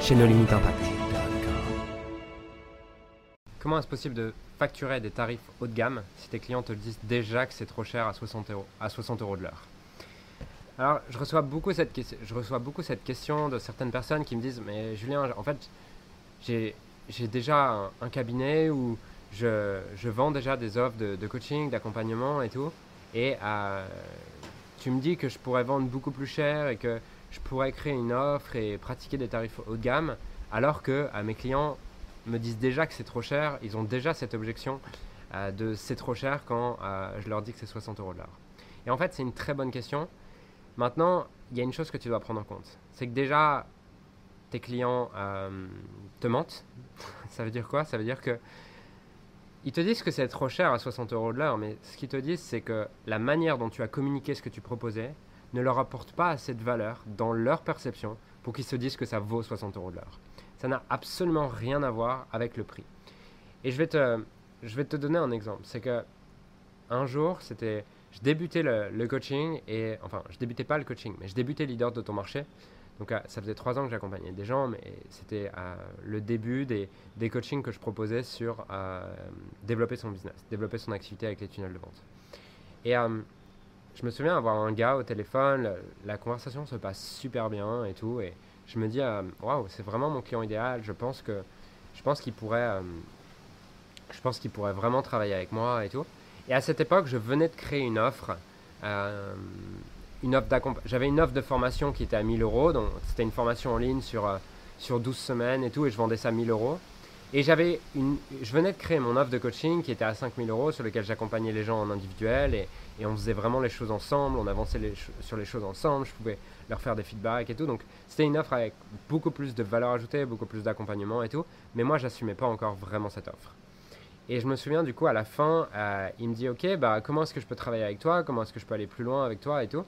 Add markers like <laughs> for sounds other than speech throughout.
chez No Impact. Comment est-ce possible de facturer des tarifs haut de gamme si tes clients te disent déjà que c'est trop cher à 60 euros, à 60 euros de l'heure? Alors, je reçois, beaucoup cette, je reçois beaucoup cette question de certaines personnes qui me disent Mais Julien, en fait, j'ai déjà un, cabinet où je, je, vends déjà des offres de, coaching, d'accompagnement et tout. Et euh, tu me dis que je pourrais vendre beaucoup plus cher et que je pourrais créer une offre et pratiquer des tarifs haut de gamme, alors que à mes clients me disent déjà que c'est trop cher, ils ont déjà cette objection euh, de c'est trop cher quand euh, je leur dis que c'est 60 euros de l'heure. Et en fait, c'est une très bonne question. Maintenant, il y a une chose que tu dois prendre en compte. C'est que déjà, tes clients euh, te mentent. <laughs> Ça veut dire quoi? Ça veut dire que ils te disent que c'est trop cher à 60 euros de l'heure, mais ce qu'ils te disent, c'est que la manière dont tu as communiqué ce que tu proposais ne leur apporte pas assez de valeur dans leur perception pour qu'ils se disent que ça vaut 60 euros de l'heure. Ça n'a absolument rien à voir avec le prix. Et je vais te, je vais te donner un exemple. C'est que un jour, c'était, je débutais le, coaching et enfin, je débutais pas le coaching, mais je débutais leader de ton marché. Donc euh, ça faisait trois ans que j'accompagnais des gens, mais c'était euh, le début des, des, coachings que je proposais sur euh, développer son business, développer son activité avec les tunnels de vente. Et je me souviens avoir un gars au téléphone, la, conversation se passe super bien et tout, et je me dis, euh, waouh, c'est vraiment mon client idéal, je pense que je pense qu'il pourrait, euh, je pourrait vraiment travailler avec moi et tout. Et à cette époque, je venais de créer une offre, euh, offre j'avais une offre de formation qui était à 1000 euros, donc c'était une formation en ligne sur, sur 12 semaines et tout, et je vendais ça à 1000 euros. Et j'avais une, je venais de créer mon offre de coaching qui était à 5000 euros, sur lequel j'accompagnais les gens en individuel et, et, on faisait vraiment les choses ensemble, on avançait sur les choses ensemble, je pouvais leur faire des feedbacks et tout. Donc c'était une offre avec beaucoup plus de valeur ajoutée, beaucoup plus d'accompagnement et tout. Mais moi, j'assumais pas encore vraiment cette offre. Et je me souviens du coup à la fin, euh, il me dit ok, bah comment est-ce que je peux travailler avec toi, comment est-ce que je peux aller plus loin avec toi et tout?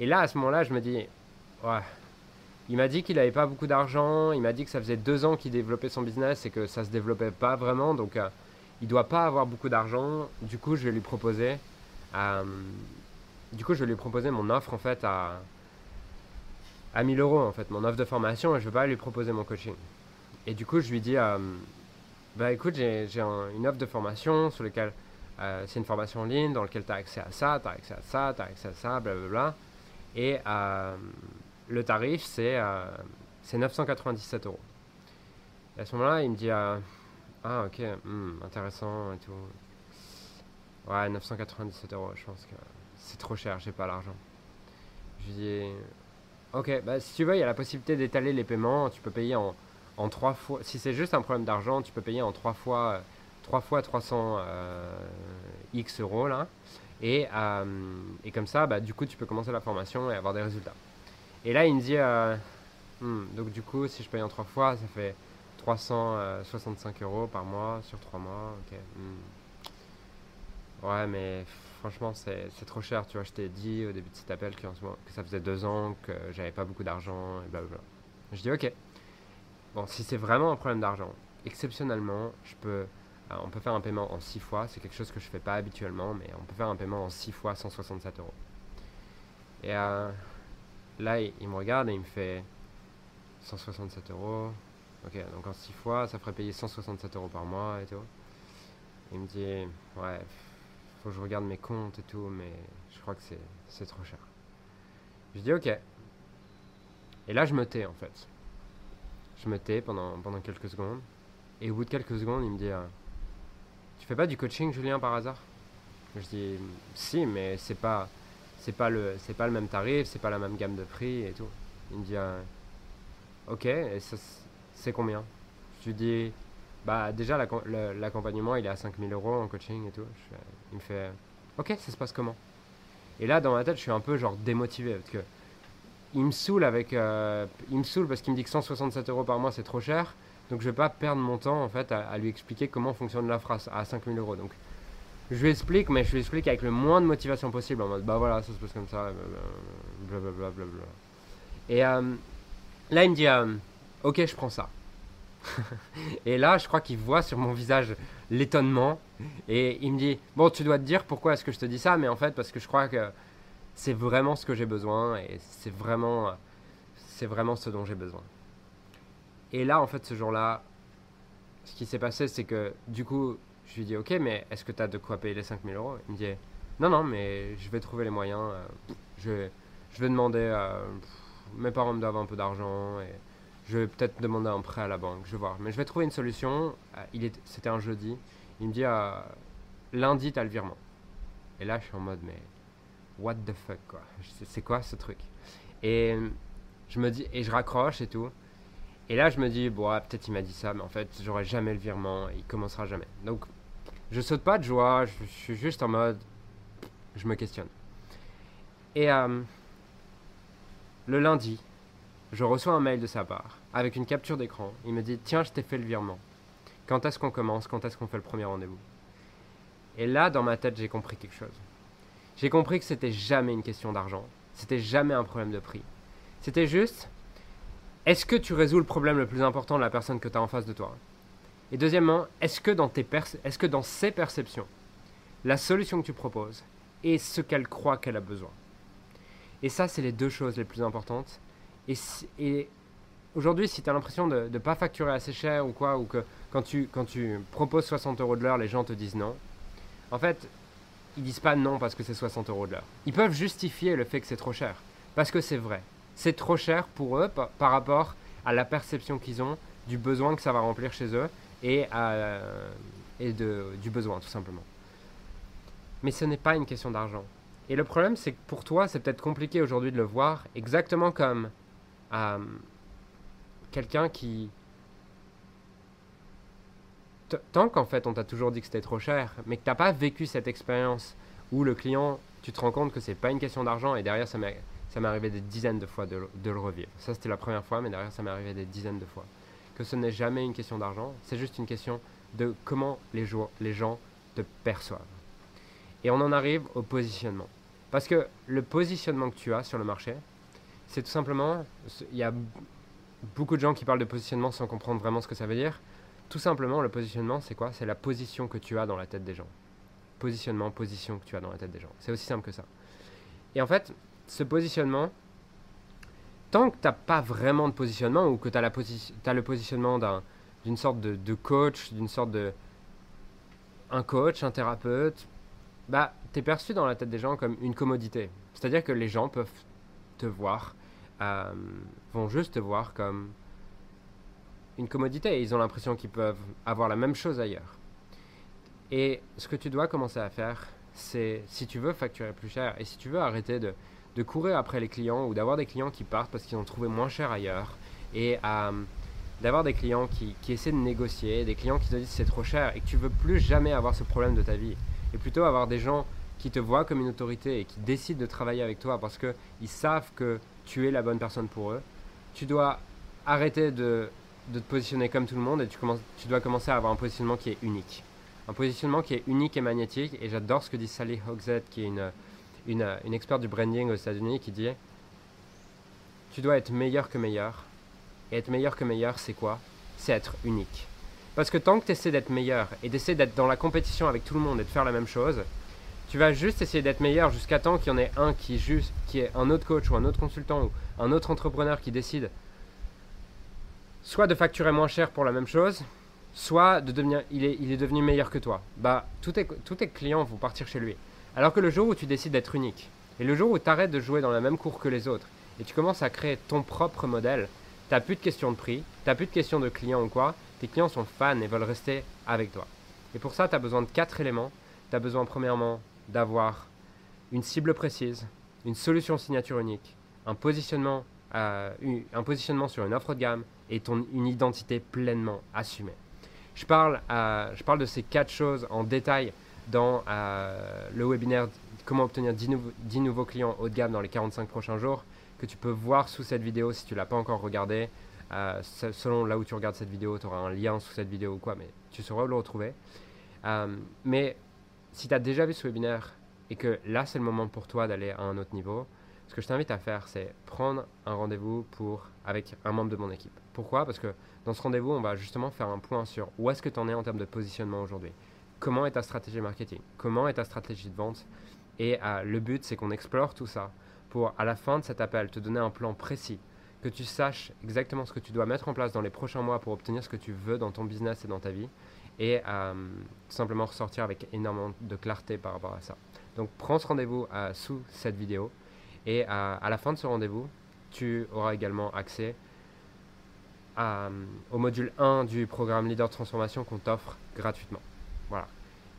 Et là à ce moment-là, je me dis ouais, il m'a dit qu'il n'avait pas beaucoup d'argent, il m'a dit que ça faisait deux ans qu'il développait son business et que ça se développait pas vraiment, donc euh, il doit pas avoir beaucoup d'argent. Du coup, je vais lui proposer, euh, du coup, je lui proposer mon offre en fait à à 1000 euros en fait, mon offre de formation et je vais pas lui proposer mon coaching. Et du coup, je lui dis, euh, bah écoute, j'ai une offre de formation sur laquelle c'est une formation en ligne dans laquelle tu as accès à ça, tu as accès à ça, tu as accès à ça, blablabla. Et le tarif, c'est euh, 997 euros. Et à ce moment-là, il me dit euh, Ah, ok, hmm, intéressant et tout. Ouais, 997 euros, je pense que c'est trop cher, j'ai pas l'argent. Je lui dis Ok, bah si tu veux, il y a la possibilité d'étaler les paiements. Tu peux payer en, en trois fois. Si c'est juste un problème d'argent, tu peux payer en trois fois, trois fois 300 euh, euros là. Et, euh, et comme ça, bah, du coup, tu peux commencer la formation et avoir des résultats. Et là, il me dit, euh, hmm, donc du coup, si je paye en trois fois, ça fait 365 euros par mois sur trois mois. Ok. Hmm. Ouais, mais franchement, c'est trop cher. Tu vois, je t'ai dit au début de cet appel que, ça faisait deux ans que j'avais pas beaucoup d'argent et blablabla. Je dis, ok. Bon, si c'est vraiment un problème d'argent, exceptionnellement, je peux, euh, on peut faire un paiement en six fois. C'est quelque chose que je fais pas habituellement, mais on peut faire un paiement en six fois 167 euros. Et euh, Là, il, me regarde et il me fait 167 euros. Ok, donc en 6 fois, ça ferait payer 167 euros par mois et tout. Il me dit, ouais, que je regarde mes comptes et tout, mais je crois que c'est trop cher. Je dis, ok. Et là, je me tais en fait. Je me tais pendant, pendant quelques secondes. Et au bout de quelques secondes, il me dit, euh, tu fais pas du coaching, Julien, par hasard? Je dis, si, mais c'est pas c'est pas le pas le même tarif, c'est pas la même gamme de prix et tout. Il me dit euh, OK, et c'est combien? Je lui dis bah déjà l'accompagnement il est à 5000 euros en coaching et tout. il me fait OK, ça se passe comment? Et là dans ma tête je suis un peu genre démotivé parce que il me saoule avec, euh, il me saoule parce qu'il me dit que 167 euros par mois c'est trop cher. Donc je vais pas perdre mon temps en fait à, lui expliquer comment fonctionne la phrase à 5000 euros. Donc je lui explique, mais je lui explique avec le moins de motivation possible en mode bah voilà, ça se passe comme ça, Et euh, là il me dit euh, ok, je prends ça. Et là, je crois qu'il voit sur mon visage l'étonnement. Et il me dit Bon, tu dois te dire pourquoi est-ce que je te dis ça, mais en fait, parce que je crois que c'est vraiment ce que j'ai besoin et c'est vraiment, c'est vraiment ce dont j'ai besoin. Et là, en fait, ce jour-là, ce qui s'est passé, c'est que du coup, je lui dis Ok, mais est-ce que tu as de quoi payer les 5000 euros? Il me dit Non, non, mais je vais trouver les moyens. Euh, je, je vais demander. Euh, mes parents me doivent un peu d'argent et je vais peut-être demander un prêt à la banque, je vais voir. Mais je vais trouver une solution. Euh, il c'était un jeudi. Il me dit euh, lundi, t'as le virement. Et là, je suis en mode, mais what the fuck, quoi. C'est quoi ce truc? Et je me dis, et je raccroche et tout. Et là, je me dis, bon, peut-être il m'a dit ça, mais en fait, j'aurai jamais le virement. Il commencera jamais. Donc, je saute pas de joie. Je, suis juste en mode, je me questionne. Et euh, le lundi, je reçois un mail de sa part avec une capture d'écran. Il me dit Tiens, je t'ai fait le virement. Quand est-ce qu'on commence? Quand est-ce qu'on fait le premier rendez-vous? Et là, dans ma tête, j'ai compris quelque chose. J'ai compris que c'était jamais une question d'argent. C'était jamais un problème de prix. C'était juste est-ce que tu résous le problème le plus important de la personne que tu as en face de toi? Et deuxièmement, est-ce que, dans est-ce que dans ses perceptions, la solution que tu proposes est ce qu'elle croit qu'elle a besoin? Et ça, c'est les deux choses les plus importantes. Et, aujourd'hui, si tu as l'impression de ne pas facturer assez cher ou quoi, ou que quand tu, proposes 60 euros de l'heure, les gens te disent non, en fait, ils disent pas non parce que c'est 60 euros de l'heure. Ils peuvent justifier le fait que c'est trop cher, parce que c'est vrai. C'est trop cher pour eux par, rapport à la perception qu'ils ont du besoin que ça va remplir chez eux et, de, du besoin, tout simplement. Mais ce n'est pas une question d'argent. Et le problème, c'est que pour toi, c'est peut-être compliqué aujourd'hui de le voir, exactement comme euh, quelqu'un qui... Tant qu'en fait on t'a toujours dit que c'était trop cher, mais que t'as pas vécu cette expérience où le client, tu te rends compte que c'est pas une question d'argent et derrière ça m'est arrivé des dizaines de fois de, le revivre. Ça c'était la première fois, mais derrière ça m'est arrivé des dizaines de fois. Que ce n'est jamais une question d'argent, c'est juste une question de comment les, les gens te perçoivent. Et on en arrive au positionnement. Parce que le positionnement que tu as sur le marché, c'est tout simplement, il y a beaucoup de gens qui parlent de positionnement sans comprendre vraiment ce que ça veut dire. Tout simplement, le positionnement, c'est quoi? C'est la position que tu as dans la tête des gens. Positionnement, position que tu as dans la tête des gens. C'est aussi simple que ça. Et en fait, ce positionnement, tant que tu n'as pas vraiment de positionnement ou que tu as, as, le positionnement d'une sorte de, coach, d'une sorte de... Un coach, un thérapeute, bah, tu es perçu dans la tête des gens comme une commodité. C'est-à-dire que les gens peuvent te voir euh, vont juste te voir comme une commodité ils ont l'impression qu'ils peuvent avoir la même chose ailleurs. Et ce que tu dois commencer à faire, c'est si tu veux facturer plus cher et si tu veux arrêter de, de courir après les clients ou d'avoir des clients qui partent parce qu'ils ont trouvé moins cher ailleurs et euh, d'avoir des clients qui, qui, essaient de négocier, des clients qui te disent c'est trop cher et que tu veux plus jamais avoir ce problème de ta vie et plutôt avoir des gens qui te voient comme une autorité et qui décident de travailler avec toi parce qu'ils savent que tu es la bonne personne pour eux. Tu dois arrêter de, te positionner comme tout le monde et tu, commences, tu dois commencer à avoir un positionnement qui est unique. Un positionnement qui est unique et magnétique. Et j'adore ce que dit Sally Hogshead, qui est une, une, une experte du branding aux États-Unis, qui dit Tu dois être meilleur que meilleur. Et être meilleur que meilleur, c'est quoi? C'est être unique. Parce que tant que tu essaies d'être meilleur et d'essayer d'être dans la compétition avec tout le monde et de faire la même chose, tu vas juste essayer d'être meilleur jusqu'à temps qu'il y en ait un qui, un autre coach ou un autre consultant ou un autre entrepreneur qui décide soit de facturer moins cher pour la même chose, soit de devenir, il est, devenu meilleur que toi. Bah, tous tes, clients vont partir chez lui. Alors que le jour où tu décides d'être unique, et le jour où tu arrêtes de jouer dans la même cour que les autres, et tu commences à créer ton propre modèle, tu n'as plus de questions de prix, tu n'as plus de questions de clients ou quoi, tes clients sont fans et veulent rester avec toi. Et pour ça, tu as besoin de quatre éléments. Tu as besoin premièrement d'avoir une cible précise, une solution signature unique, un positionnement, euh, un positionnement sur une offre de gamme et une identité pleinement assumée. Je parle, euh, je parle de ces quatre choses en détail dans euh, le webinaire Comment obtenir 10, nouveaux clients haut de gamme dans les 45 prochains jours que tu peux voir sous cette vidéo si tu l'as pas encore regardé. Selon là où tu regardes cette vidéo, tu auras un lien sous cette vidéo ou quoi, mais tu sauras où le retrouver. Mais si tu as déjà vu ce webinaire et que là c'est le moment pour toi d'aller à un autre niveau, ce que je t'invite à faire, c'est prendre un rendez-vous pour avec un membre de mon équipe. Pourquoi? Parce que dans ce rendez-vous, on va justement faire un point sur où est-ce que tu en es en termes de positionnement aujourd'hui. Comment est ta stratégie marketing? Comment est ta stratégie de vente? Et euh, le but, c'est qu'on explore tout ça pour, à la fin de cet appel, te donner un plan précis, que tu saches exactement ce que tu dois mettre en place dans les prochains mois pour obtenir ce que tu veux dans ton business et dans ta vie, et euh, tout simplement ressortir avec énormément de clarté par rapport à ça. Donc prends ce rendez-vous euh, sous cette vidéo, et à la fin de ce rendez-vous, tu auras également accès au module 1 du programme Leader de Transformation qu'on t'offre gratuitement. Voilà.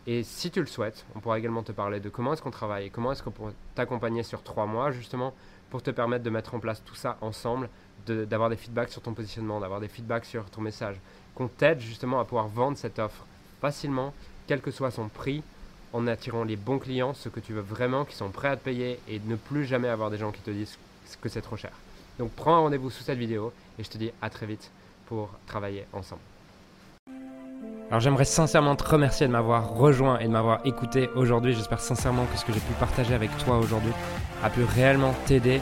Et si tu le souhaites, on pourra également te parler de comment est-ce qu'on travaille comment est-ce qu'on peut t'accompagner sur trois mois justement pour te permettre de mettre en place tout ça ensemble, d'avoir des feedbacks sur ton positionnement, d'avoir des feedbacks sur ton message, qu'on t'aide justement à pouvoir vendre cette offre facilement, quel que soit son prix, en attirant les bons clients, ceux que tu veux vraiment, qui sont prêts à te payer et ne plus jamais avoir des gens qui te disent que c'est trop cher. Donc prends un rendez-vous sous cette vidéo et je te dis à très vite pour travailler ensemble. Alors j'aimerais sincèrement te remercier de m'avoir rejoint et de m'avoir écouté aujourd'hui. J'espère sincèrement que ce que j'ai pu partager avec toi aujourd'hui a pu réellement t'aider